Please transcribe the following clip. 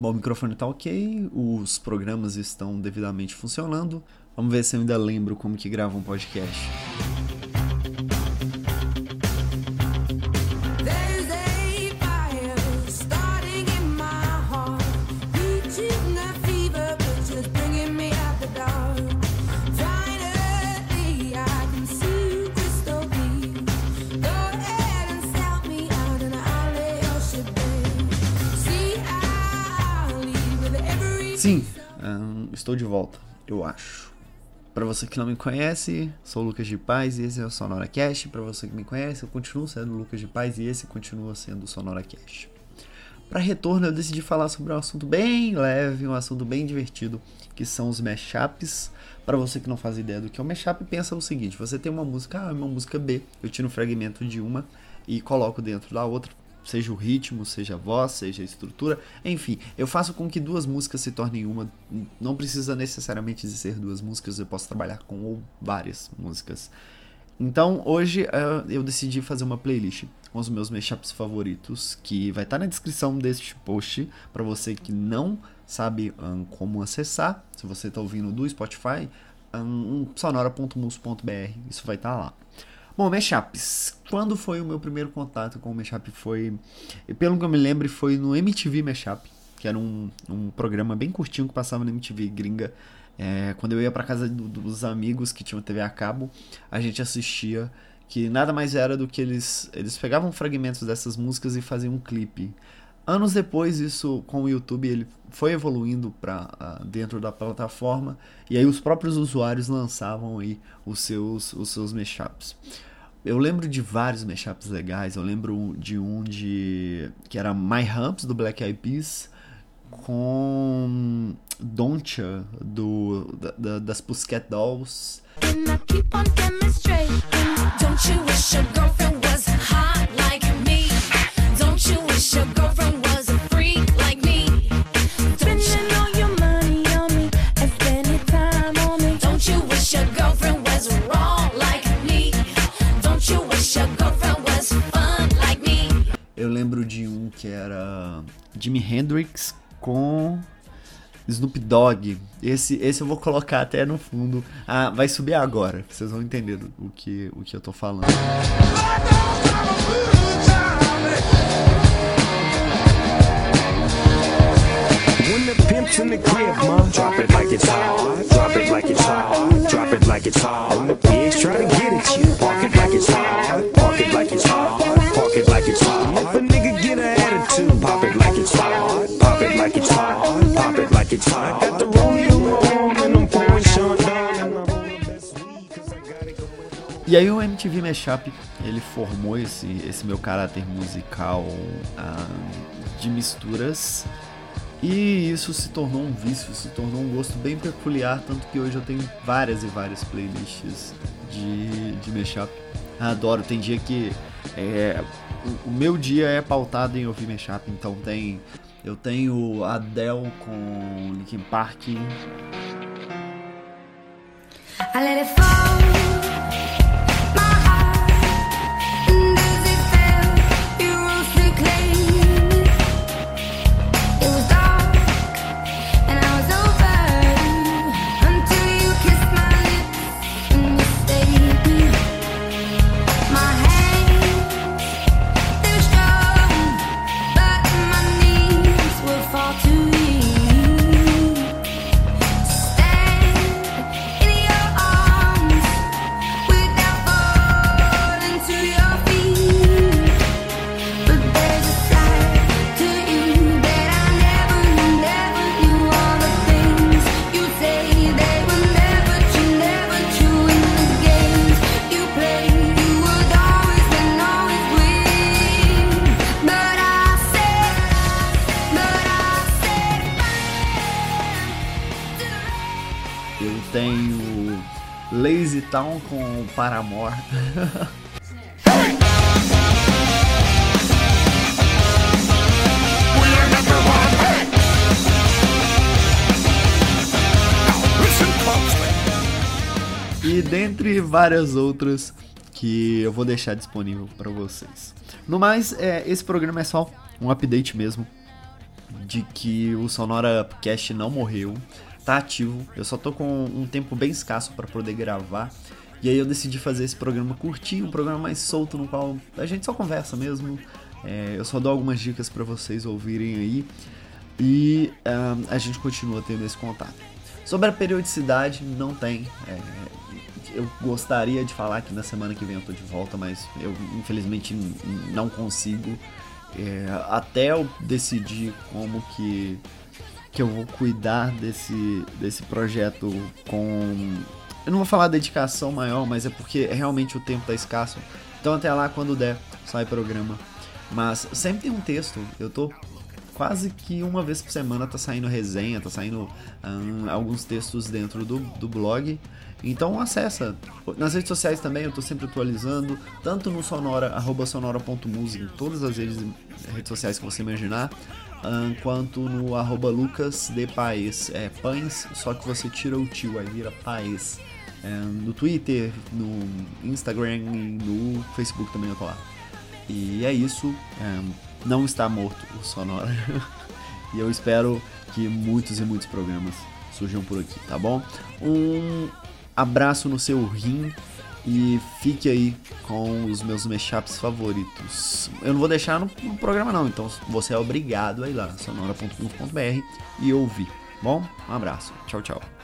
Bom, o microfone tá ok, os programas estão devidamente funcionando. Vamos ver se eu ainda lembro como que grava um podcast. Sim, estou de volta, eu acho. Para você que não me conhece, sou o Lucas de Paz e esse é o Sonora Cast. Para você que me conhece, eu continuo sendo o Lucas de Paz e esse continua sendo o Sonora Cast. Para retorno, eu decidi falar sobre um assunto bem leve, um assunto bem divertido, que são os mashups. Para você que não faz ideia do que é um mashup, pensa o seguinte: você tem uma música A, uma música B, eu tiro um fragmento de uma e coloco dentro da outra seja o ritmo, seja a voz, seja a estrutura, enfim, eu faço com que duas músicas se tornem uma. Não precisa necessariamente de ser duas músicas, eu posso trabalhar com várias músicas. Então hoje uh, eu decidi fazer uma playlist com os meus mashups favoritos, que vai estar tá na descrição deste post para você que não sabe um, como acessar. Se você está ouvindo do Spotify, um, sonora.mus.br, isso vai estar tá lá. Bom, Mashups. Quando foi o meu primeiro contato com o Mashup? Foi, pelo que eu me lembro, foi no MTV Mashup, que era um, um programa bem curtinho que passava na MTV gringa. É, quando eu ia para casa do, dos amigos que tinham TV a cabo, a gente assistia que nada mais era do que eles eles pegavam fragmentos dessas músicas e faziam um clipe. Anos depois, isso com o YouTube ele foi evoluindo para ah, dentro da plataforma e aí os próprios usuários lançavam aí os seus os seus mashups. Eu lembro de vários mashups legais. Eu lembro de um de que era My Humps do Black Eyed Peas com Doncha do da, da, das Pussycat Dolls. Eu lembro de um que era Jimi Hendrix com Snoop Dogg. Esse, esse eu vou colocar até no fundo. Ah, vai subir agora. Vocês vão entender o que, o que eu tô falando. In drop it like it's hot. Drop it like it's hot. Drop it like it's hot. E aí o MTV Mashup, ele formou esse, esse meu caráter musical uh, de misturas e isso se tornou um vício, se tornou um gosto bem peculiar, tanto que hoje eu tenho várias e várias playlists de, de mashup. Adoro, tem dia que é, o, o meu dia é pautado em ouvir mashup, então tem eu tenho Adele com Linkin Park. I let it fall. Town com Paramore. e dentre várias outras que eu vou deixar disponível para vocês. No mais, é, esse programa é só um update mesmo de que o Sonora Cast não morreu, tá ativo. Eu só tô com um tempo bem escasso para poder gravar. E aí eu decidi fazer esse programa curtinho, um programa mais solto no qual a gente só conversa mesmo. É, eu só dou algumas dicas para vocês ouvirem aí e um, a gente continua tendo esse contato. Sobre a periodicidade, não tem. É, eu gostaria de falar que na semana que vem eu tô de volta, mas eu infelizmente não consigo. É, até eu decidir como que, que eu vou cuidar desse, desse projeto com. Eu não vou falar dedicação maior, mas é porque realmente o tempo tá escasso. Então até lá, quando der, sai programa. Mas sempre tem um texto. Eu tô quase que uma vez por semana tá saindo resenha, tá saindo alguns textos dentro do, do blog. Então acessa. Nas redes sociais também eu tô sempre atualizando, tanto no Sonora, arroba sonora.music, em todas as redes, redes sociais que você imaginar, quanto no arroba Lucas de Paes, é pães, só que você tira o tio, aí vira Paes. É, no Twitter, no Instagram no Facebook também eu tô lá. E é isso. É, não está morto o Sonora. e eu espero que muitos e muitos programas surjam por aqui, tá bom? Um abraço no seu rim e fique aí com os meus mashups favoritos. Eu não vou deixar no, no programa não, então você é obrigado a ir lá, sonora.com.br e ouvir. Bom, um abraço. Tchau, tchau.